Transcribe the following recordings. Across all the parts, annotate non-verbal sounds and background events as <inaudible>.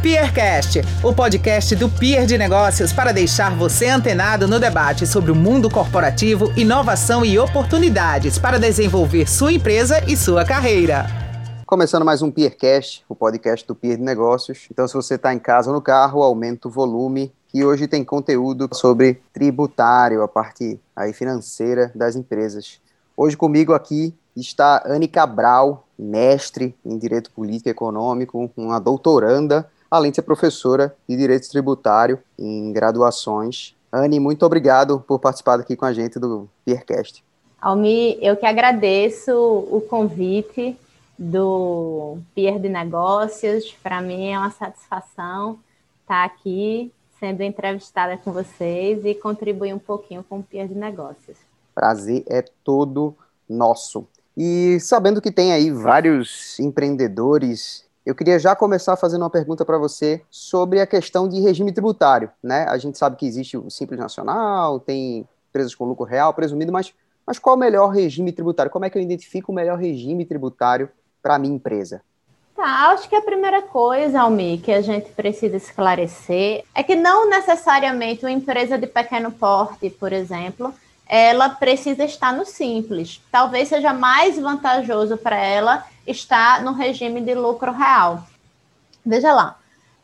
Peercast, o podcast do Peer de Negócios para deixar você antenado no debate sobre o mundo corporativo, inovação e oportunidades para desenvolver sua empresa e sua carreira. Começando mais um Peercast, o podcast do Peer de Negócios. Então, se você está em casa ou no carro, aumenta o volume, que hoje tem conteúdo sobre tributário, a parte aí financeira das empresas. Hoje comigo aqui está Anne Cabral, mestre em Direito Político e Econômico, uma doutoranda além de ser professora de Direito Tributário em graduações. Anne, muito obrigado por participar aqui com a gente do Peercast. Almi, eu que agradeço o convite do Peer de Negócios. Para mim é uma satisfação estar aqui sendo entrevistada com vocês e contribuir um pouquinho com o Peer de Negócios. Prazer é todo nosso. E sabendo que tem aí vários empreendedores eu queria já começar fazendo uma pergunta para você sobre a questão de regime tributário. Né? A gente sabe que existe o Simples Nacional, tem empresas com lucro real presumido, mas, mas qual o melhor regime tributário? Como é que eu identifico o melhor regime tributário para a minha empresa? Tá, acho que a primeira coisa, Almi, que a gente precisa esclarecer é que não necessariamente uma empresa de pequeno porte, por exemplo, ela precisa estar no simples. Talvez seja mais vantajoso para ela está no regime de lucro real. Veja lá,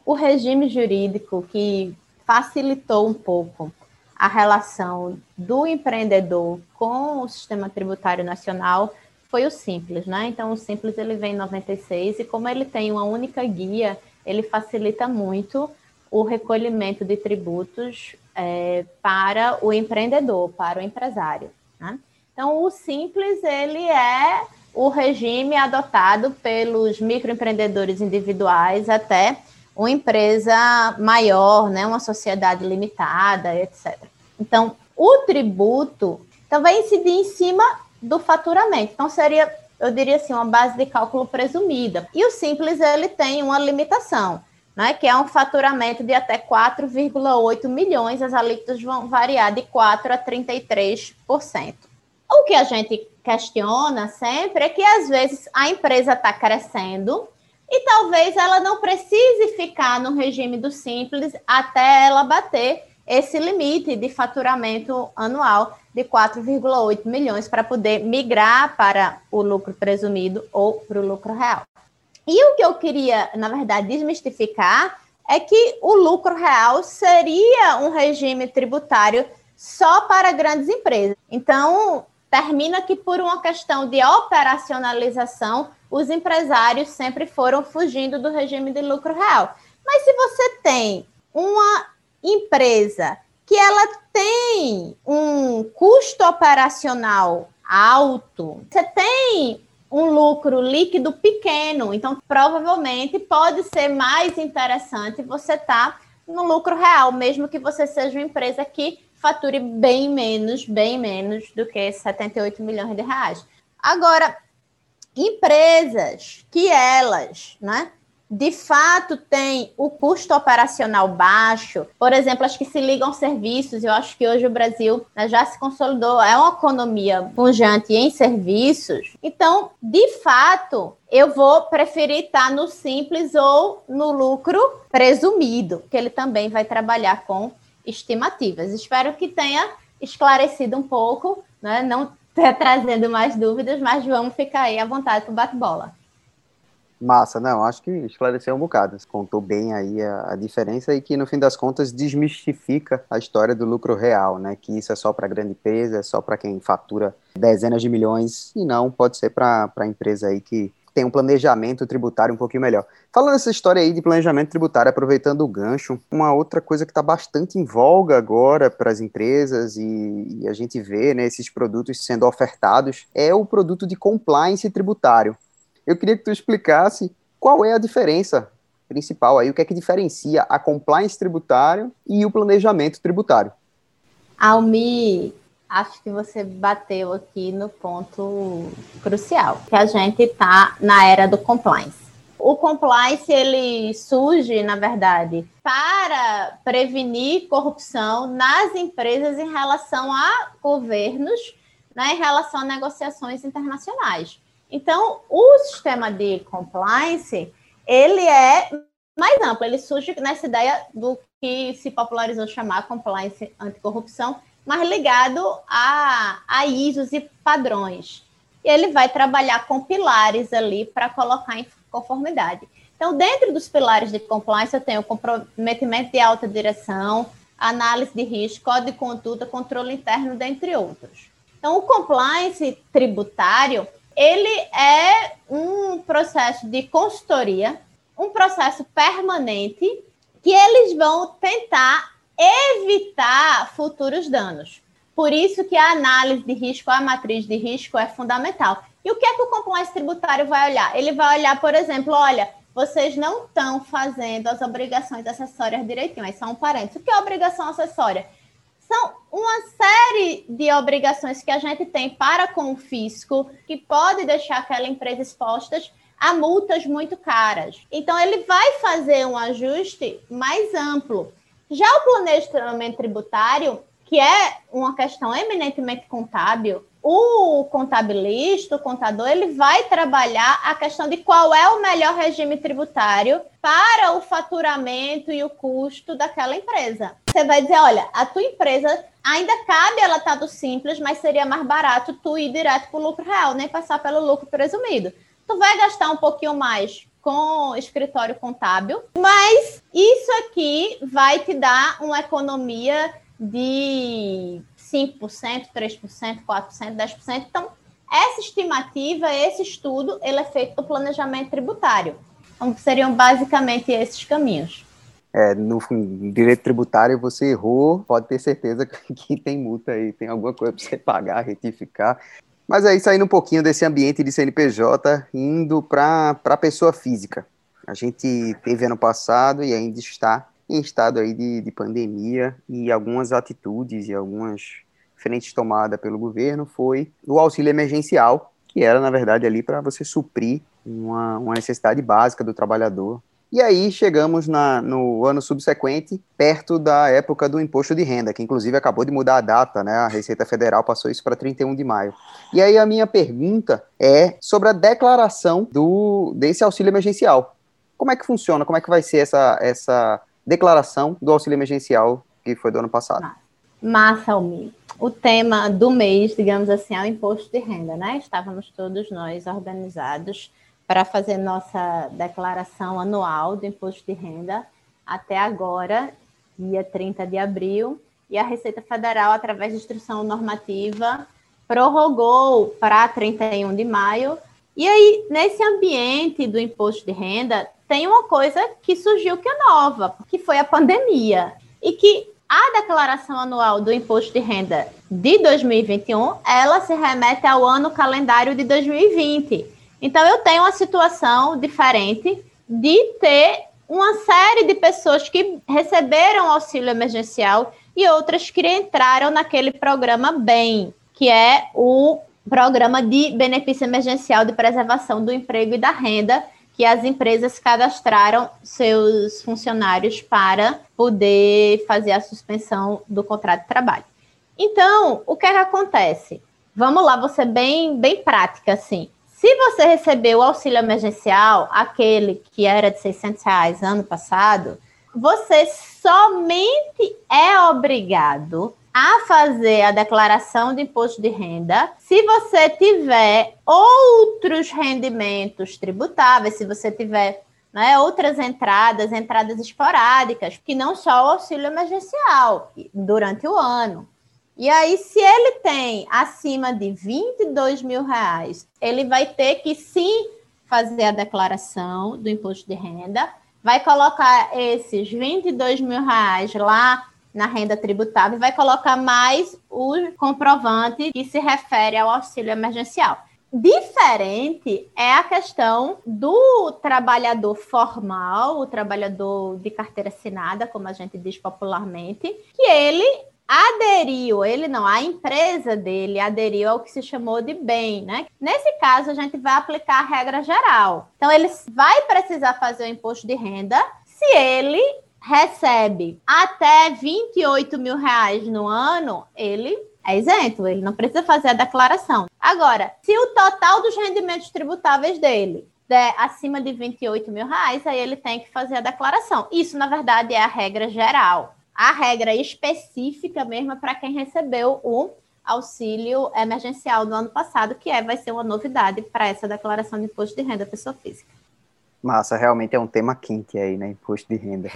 o regime jurídico que facilitou um pouco a relação do empreendedor com o sistema tributário nacional foi o Simples, né? Então, o Simples ele vem em 96 e como ele tem uma única guia, ele facilita muito o recolhimento de tributos é, para o empreendedor, para o empresário. Né? Então, o Simples ele é o regime adotado pelos microempreendedores individuais até uma empresa maior, né, uma sociedade limitada, etc. Então, o tributo também incidir em cima do faturamento. Então, seria, eu diria assim, uma base de cálculo presumida. E o simples, ele tem uma limitação, né, que é um faturamento de até 4,8 milhões, as alíquotas vão variar de 4% a 33%. O que a gente questiona sempre é que às vezes a empresa está crescendo e talvez ela não precise ficar no regime do simples até ela bater esse limite de faturamento anual de 4,8 milhões para poder migrar para o lucro presumido ou para o lucro real. E o que eu queria, na verdade, desmistificar é que o lucro real seria um regime tributário só para grandes empresas. Então, termina que, por uma questão de operacionalização, os empresários sempre foram fugindo do regime de lucro real. Mas se você tem uma empresa que ela tem um custo operacional alto, você tem um lucro líquido pequeno, então provavelmente pode ser mais interessante você estar tá no lucro real, mesmo que você seja uma empresa que fature bem menos, bem menos do que 78 milhões de reais. Agora, empresas que elas, né, de fato têm o custo operacional baixo, por exemplo, as que se ligam serviços, eu acho que hoje o Brasil né, já se consolidou, é uma economia pujante em serviços, então, de fato, eu vou preferir estar no simples ou no lucro presumido, que ele também vai trabalhar com estimativas. Espero que tenha esclarecido um pouco, né? não <laughs> trazendo mais dúvidas, mas vamos ficar aí à vontade para o bate-bola. Massa, não, acho que esclareceu um bocado. Contou bem aí a, a, diferença e que, no fim das contas, desmistifica a história do lucro real, né? Que isso é só para grande empresa, é só para quem fatura dezenas de milhões, e não pode ser para a empresa aí que tem um planejamento tributário um pouquinho melhor. Falando dessa história aí de planejamento tributário, aproveitando o gancho, uma outra coisa que está bastante em voga agora para as empresas e, e, a gente vê né, esses produtos sendo ofertados é o produto de compliance tributário. Eu queria que tu explicasse qual é a diferença principal aí, o que é que diferencia a compliance tributário e o planejamento tributário. Almi, acho que você bateu aqui no ponto crucial, que a gente está na era do compliance. O compliance ele surge, na verdade, para prevenir corrupção nas empresas em relação a governos, né, em relação a negociações internacionais. Então, o sistema de compliance ele é mais amplo. Ele surge nessa ideia do que se popularizou chamar compliance anticorrupção, mas ligado a, a ISOs e padrões. E ele vai trabalhar com pilares ali para colocar em conformidade. Então, dentro dos pilares de compliance, eu tenho comprometimento de alta direção, análise de risco, código de conduta, controle interno, dentre outros. Então, o compliance tributário, ele é um processo de consultoria, um processo permanente, que eles vão tentar evitar futuros danos. Por isso que a análise de risco, a matriz de risco é fundamental. E o que é que o compliance tributário vai olhar? Ele vai olhar, por exemplo, olha, vocês não estão fazendo as obrigações acessórias direitinho. Aí só um parênteses. O que é obrigação acessória? São uma série de obrigações que a gente tem para com o fisco, que pode deixar aquela empresa exposta a multas muito caras. Então, ele vai fazer um ajuste mais amplo. Já o planejamento tributário, que é uma questão eminentemente contábil, o contabilista, o contador, ele vai trabalhar a questão de qual é o melhor regime tributário para o faturamento e o custo daquela empresa. Você vai dizer, olha, a tua empresa ainda cabe ela estar tá do simples, mas seria mais barato tu ir direto para o lucro real, nem passar pelo lucro presumido. Tu vai gastar um pouquinho mais com escritório contábil, mas isso aqui vai te dar uma economia de 5%, 3%, 4%, 10%. Então, essa estimativa, esse estudo, ele é feito no planejamento tributário. Então, seriam basicamente esses caminhos. É, no direito tributário, você errou, pode ter certeza <laughs> que tem multa aí, tem alguma coisa para você pagar, retificar. Mas aí, saindo um pouquinho desse ambiente de CNPJ, indo para a pessoa física. A gente teve ano passado e ainda está em estado aí de, de pandemia e algumas atitudes e algumas frentes tomadas pelo governo foi o auxílio emergencial, que era, na verdade, ali para você suprir uma, uma necessidade básica do trabalhador. E aí chegamos na, no ano subsequente, perto da época do imposto de renda, que inclusive acabou de mudar a data, né? A Receita Federal passou isso para 31 de maio. E aí a minha pergunta é sobre a declaração do, desse auxílio emergencial. Como é que funciona? Como é que vai ser essa, essa declaração do auxílio emergencial que foi do ano passado. Massa, Almi. O tema do mês, digamos assim, é o imposto de renda, né? Estávamos todos nós organizados para fazer nossa declaração anual do imposto de renda até agora, dia 30 de abril, e a Receita Federal, através de instrução normativa, prorrogou para 31 de maio. E aí, nesse ambiente do imposto de renda, tem uma coisa que surgiu que é nova, que foi a pandemia. E que a declaração anual do imposto de renda de 2021, ela se remete ao ano calendário de 2020. Então eu tenho uma situação diferente de ter uma série de pessoas que receberam auxílio emergencial e outras que entraram naquele programa BEM, que é o programa de benefício emergencial de preservação do emprego e da renda, que as empresas cadastraram seus funcionários para poder fazer a suspensão do contrato de trabalho. Então, o que, é que acontece? Vamos lá, você bem, bem prática, assim. Se você recebeu o auxílio emergencial, aquele que era de 600 reais ano passado, você somente é obrigado a fazer a declaração de imposto de renda se você tiver outros rendimentos tributáveis, se você tiver né, outras entradas, entradas esporádicas, que não só o auxílio emergencial durante o ano. E aí, se ele tem acima de 22 mil reais, ele vai ter que sim fazer a declaração do imposto de renda, vai colocar esses 22 mil reais lá na renda tributável e vai colocar mais o comprovante que se refere ao auxílio emergencial. Diferente é a questão do trabalhador formal, o trabalhador de carteira assinada, como a gente diz popularmente, que ele aderiu, ele não, a empresa dele aderiu ao que se chamou de bem, né? Nesse caso, a gente vai aplicar a regra geral. Então, ele vai precisar fazer o imposto de renda se ele recebe até 28 mil reais no ano, ele é isento, ele não precisa fazer a declaração. Agora, se o total dos rendimentos tributáveis dele der acima de 28 mil reais, aí ele tem que fazer a declaração. Isso, na verdade, é a regra geral. A regra específica mesmo é para quem recebeu o auxílio emergencial do ano passado, que é, vai ser uma novidade para essa declaração de imposto de renda pessoa física. Massa, realmente é um tema quente aí, né? Imposto de renda.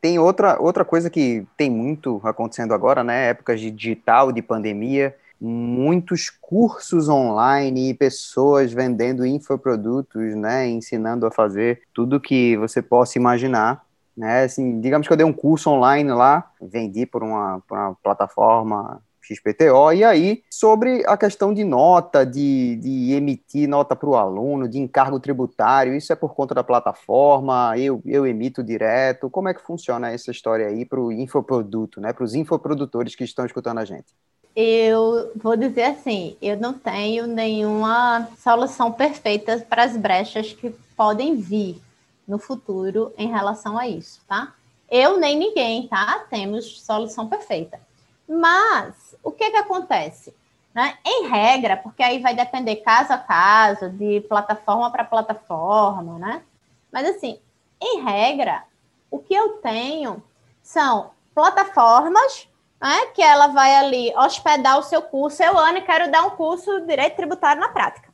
Tem outra, outra coisa que tem muito acontecendo agora, né? Épocas de digital, de pandemia, muitos cursos online e pessoas vendendo infoprodutos, né? Ensinando a fazer tudo que você possa imaginar. Né, assim, digamos que eu dei um curso online lá, vendi por uma, por uma plataforma XPTO, e aí sobre a questão de nota, de, de emitir nota para o aluno, de encargo tributário, isso é por conta da plataforma, eu, eu emito direto, como é que funciona essa história aí para o infoproduto, né, para os infoprodutores que estão escutando a gente? Eu vou dizer assim, eu não tenho nenhuma solução perfeita para as brechas que podem vir no futuro em relação a isso, tá? Eu nem ninguém, tá? Temos solução perfeita. Mas o que que acontece? Né? Em regra, porque aí vai depender caso a caso, de plataforma para plataforma, né? Mas assim, em regra, o que eu tenho são plataformas né, que ela vai ali hospedar o seu curso. Eu, Ana, quero dar um curso de Direito Tributário na Prática.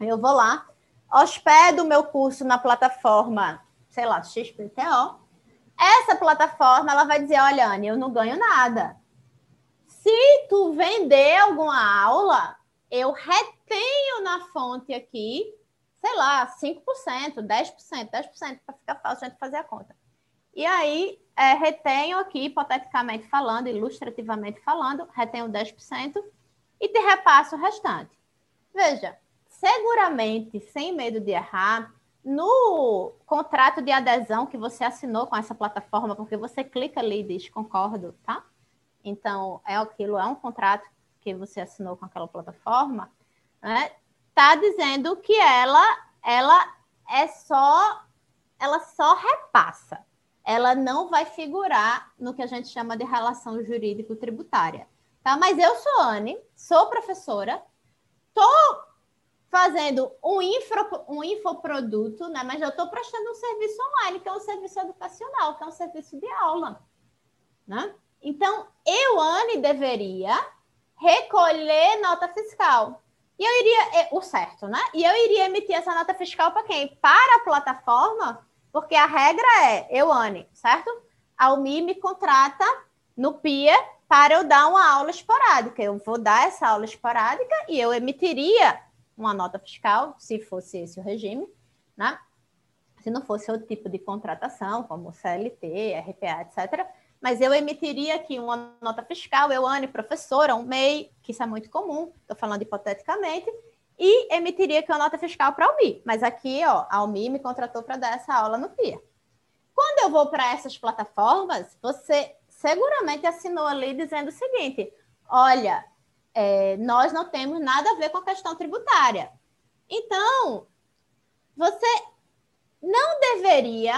Eu vou lá, hospedo o meu curso na plataforma, sei lá, XPTO. Essa plataforma, ela vai dizer, olha, Anne, eu não ganho nada. Se tu vender alguma aula, eu retenho na fonte aqui, sei lá, 5%, 10%, 10%, para ficar fácil a gente fazer a conta. E aí, é, retenho aqui, hipoteticamente falando, ilustrativamente falando, retenho 10% e te repasso o restante. Veja, seguramente, sem medo de errar, no contrato de adesão que você assinou com essa plataforma, porque você clica ali e diz concordo, tá? Então, é aquilo, é um contrato que você assinou com aquela plataforma, né? Tá dizendo que ela, ela é só, ela só repassa. Ela não vai figurar no que a gente chama de relação jurídico-tributária, tá? Mas eu sou Anne, sou professora, tô fazendo um, infra, um infoproduto, né? Mas eu estou prestando um serviço online, que é um serviço educacional, que é um serviço de aula, né? Então, eu, Anne, deveria recolher nota fiscal. E eu iria, é, o certo, né? E eu iria emitir essa nota fiscal para quem? Para a plataforma, porque a regra é, eu, Anne, certo? A UMI me contrata no PIA para eu dar uma aula esporádica. Eu vou dar essa aula esporádica e eu emitiria uma nota fiscal, se fosse esse o regime, né? Se não fosse outro tipo de contratação, como CLT, RPA, etc., mas eu emitiria aqui uma nota fiscal, eu, Anne, professora, um MEI, que isso é muito comum, estou falando hipoteticamente, e emitiria aqui uma nota fiscal para a UMI. Mas aqui, ó, a UMI me contratou para dar essa aula no PIA. Quando eu vou para essas plataformas, você seguramente assinou ali dizendo o seguinte: olha, é, nós não temos nada a ver com a questão tributária. Então, você não deveria,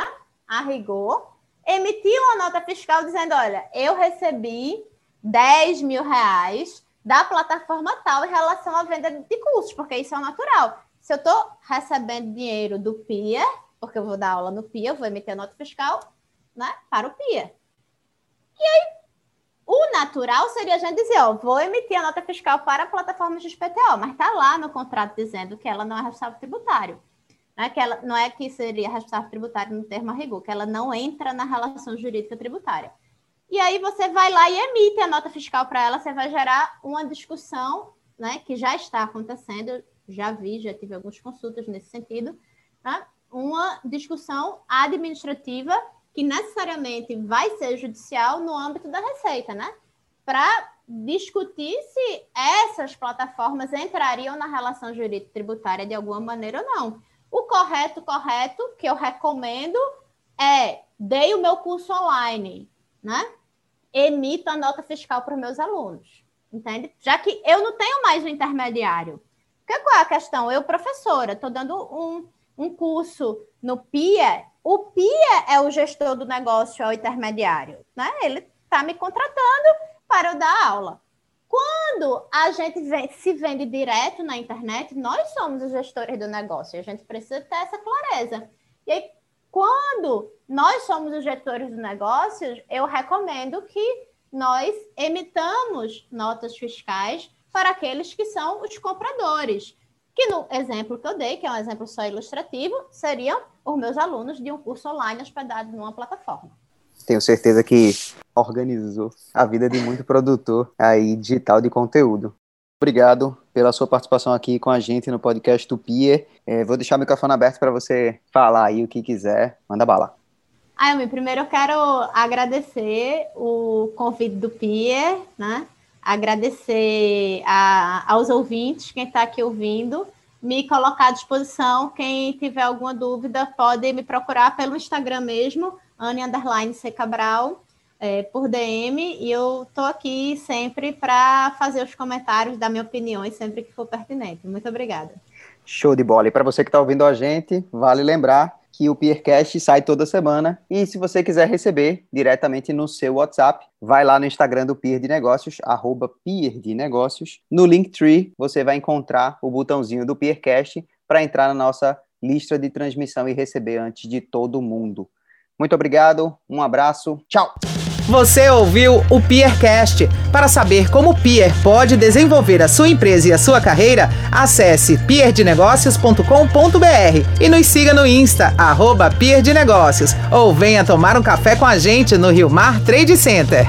a rigor, emitir uma nota fiscal dizendo: olha, eu recebi 10 mil reais da plataforma tal em relação à venda de cursos, porque isso é natural. Se eu estou recebendo dinheiro do PIA, porque eu vou dar aula no PIA, eu vou emitir a nota fiscal né, para o PIA. E aí, o natural seria a gente dizer, ó, vou emitir a nota fiscal para a plataforma XPTO, mas está lá no contrato dizendo que ela não é responsável tributário. Né? Que ela, não é que seria responsável tributário no termo a rigor, que ela não entra na relação jurídica tributária. E aí você vai lá e emite a nota fiscal para ela, você vai gerar uma discussão, né, que já está acontecendo, já vi, já tive algumas consultas nesse sentido, né? uma discussão administrativa que necessariamente vai ser judicial no âmbito da Receita, né? Para discutir se essas plataformas entrariam na relação jurídica tributária de alguma maneira ou não. O correto, correto, que eu recomendo é dei o meu curso online, né? Emito a nota fiscal para os meus alunos, entende? Já que eu não tenho mais um intermediário. Porque qual é a questão? Eu, professora, estou dando um, um curso no PIA, o PIA é o gestor do negócio, é o intermediário, né? Ele está me contratando para eu dar aula. Quando a gente se vende direto na internet, nós somos os gestores do negócio. A gente precisa ter essa clareza. E aí, quando nós somos os gestores do negócio, eu recomendo que nós emitamos notas fiscais para aqueles que são os compradores. Que no exemplo que eu dei, que é um exemplo só ilustrativo, seriam os meus alunos de um curso online hospedado numa plataforma. Tenho certeza que organizou a vida de muito produtor aí digital de conteúdo. Obrigado pela sua participação aqui com a gente no podcast do Pier. É, vou deixar o microfone aberto para você falar aí o que quiser. Manda bala. Ayumi, primeiro eu quero agradecer o convite do Pier, né? Agradecer a, aos ouvintes, quem está aqui ouvindo, me colocar à disposição. Quem tiver alguma dúvida pode me procurar pelo Instagram mesmo, Anne. Cabral, é, por DM, e eu estou aqui sempre para fazer os comentários, dar minha opinião sempre que for pertinente. Muito obrigada. Show de bola. E para você que está ouvindo a gente, vale lembrar que o Peercast sai toda semana. E se você quiser receber diretamente no seu WhatsApp, vai lá no Instagram do Peer de Negócios, arroba Peer de Negócios. No Linktree, você vai encontrar o botãozinho do Peercast para entrar na nossa lista de transmissão e receber antes de todo mundo. Muito obrigado, um abraço, tchau! Você ouviu o Peercast. Para saber como o Peer pode desenvolver a sua empresa e a sua carreira, acesse peerdenegócios.com.br e nos siga no Insta, arroba Peer de Negócios, ou venha tomar um café com a gente no Rio Mar Trade Center.